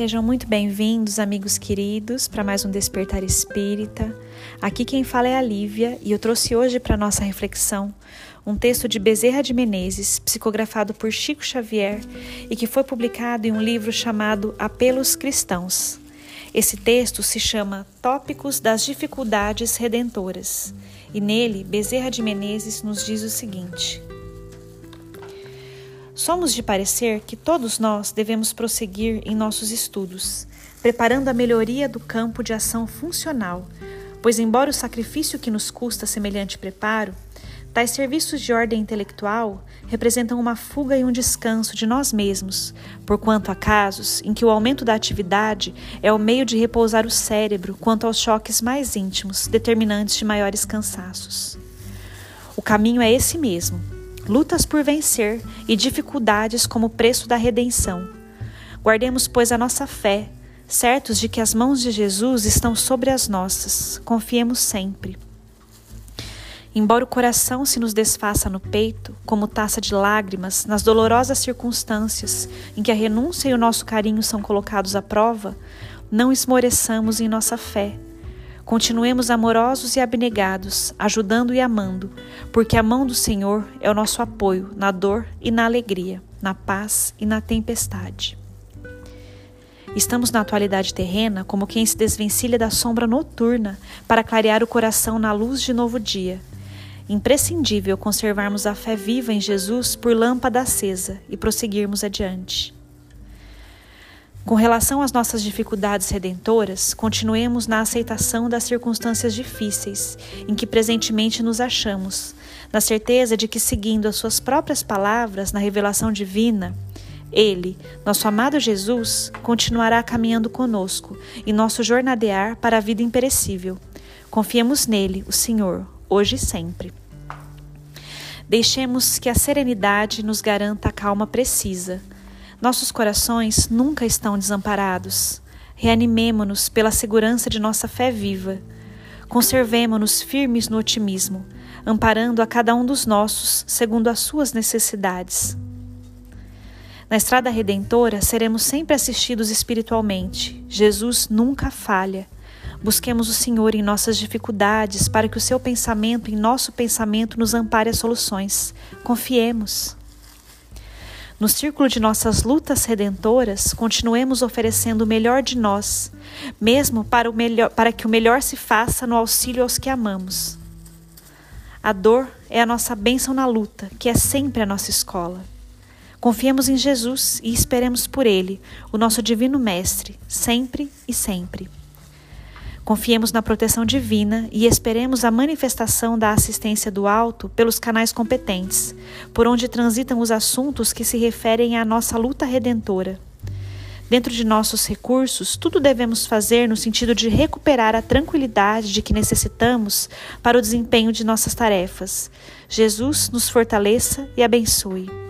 Sejam muito bem-vindos, amigos queridos, para mais um Despertar Espírita. Aqui quem fala é a Lívia e eu trouxe hoje para nossa reflexão um texto de Bezerra de Menezes, psicografado por Chico Xavier e que foi publicado em um livro chamado Apelos Cristãos. Esse texto se chama Tópicos das Dificuldades Redentoras e nele Bezerra de Menezes nos diz o seguinte: Somos de parecer que todos nós devemos prosseguir em nossos estudos, preparando a melhoria do campo de ação funcional, pois, embora o sacrifício que nos custa semelhante preparo, Tais serviços de ordem intelectual representam uma fuga e um descanso de nós mesmos, porquanto há casos em que o aumento da atividade é o meio de repousar o cérebro quanto aos choques mais íntimos, determinantes de maiores cansaços. O caminho é esse mesmo: lutas por vencer e dificuldades como preço da redenção. Guardemos, pois, a nossa fé, certos de que as mãos de Jesus estão sobre as nossas. Confiemos sempre. Embora o coração se nos desfaça no peito, como taça de lágrimas, nas dolorosas circunstâncias em que a renúncia e o nosso carinho são colocados à prova, não esmoreçamos em nossa fé. Continuemos amorosos e abnegados, ajudando e amando, porque a mão do Senhor é o nosso apoio na dor e na alegria, na paz e na tempestade. Estamos na atualidade terrena como quem se desvencilha da sombra noturna para clarear o coração na luz de novo dia imprescindível conservarmos a fé viva em Jesus por lâmpada acesa e prosseguirmos adiante. Com relação às nossas dificuldades redentoras, continuemos na aceitação das circunstâncias difíceis em que presentemente nos achamos, na certeza de que, seguindo as Suas próprias palavras na revelação divina, Ele, nosso amado Jesus, continuará caminhando conosco em nosso jornadear para a vida imperecível. Confiemos nele, o Senhor, hoje e sempre. Deixemos que a serenidade nos garanta a calma precisa. Nossos corações nunca estão desamparados. Reanimemo-nos pela segurança de nossa fé viva. Conservemo-nos firmes no otimismo, amparando a cada um dos nossos segundo as suas necessidades. Na estrada redentora seremos sempre assistidos espiritualmente. Jesus nunca falha. Busquemos o Senhor em nossas dificuldades para que o seu pensamento em nosso pensamento nos ampare as soluções. Confiemos. No círculo de nossas lutas redentoras, continuemos oferecendo o melhor de nós, mesmo para, o melhor, para que o melhor se faça no auxílio aos que amamos. A dor é a nossa bênção na luta, que é sempre a nossa escola. Confiemos em Jesus e esperemos por Ele, o nosso Divino Mestre, sempre e sempre. Confiemos na proteção divina e esperemos a manifestação da assistência do alto pelos canais competentes, por onde transitam os assuntos que se referem à nossa luta redentora. Dentro de nossos recursos, tudo devemos fazer no sentido de recuperar a tranquilidade de que necessitamos para o desempenho de nossas tarefas. Jesus nos fortaleça e abençoe.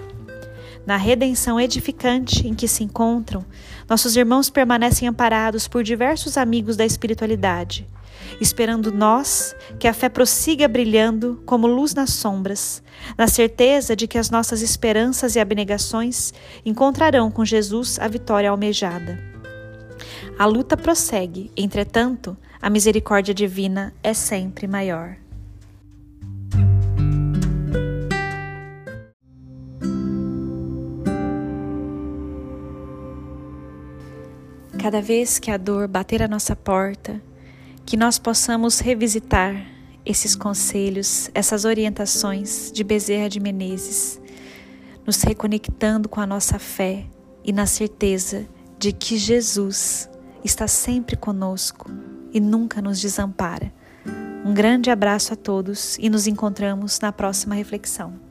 Na redenção edificante em que se encontram, nossos irmãos permanecem amparados por diversos amigos da espiritualidade, esperando nós que a fé prossiga brilhando como luz nas sombras, na certeza de que as nossas esperanças e abnegações encontrarão com Jesus a vitória almejada. A luta prossegue, entretanto, a misericórdia divina é sempre maior. Cada vez que a dor bater a nossa porta, que nós possamos revisitar esses conselhos, essas orientações de Bezerra de Menezes, nos reconectando com a nossa fé e na certeza de que Jesus está sempre conosco e nunca nos desampara. Um grande abraço a todos e nos encontramos na próxima reflexão.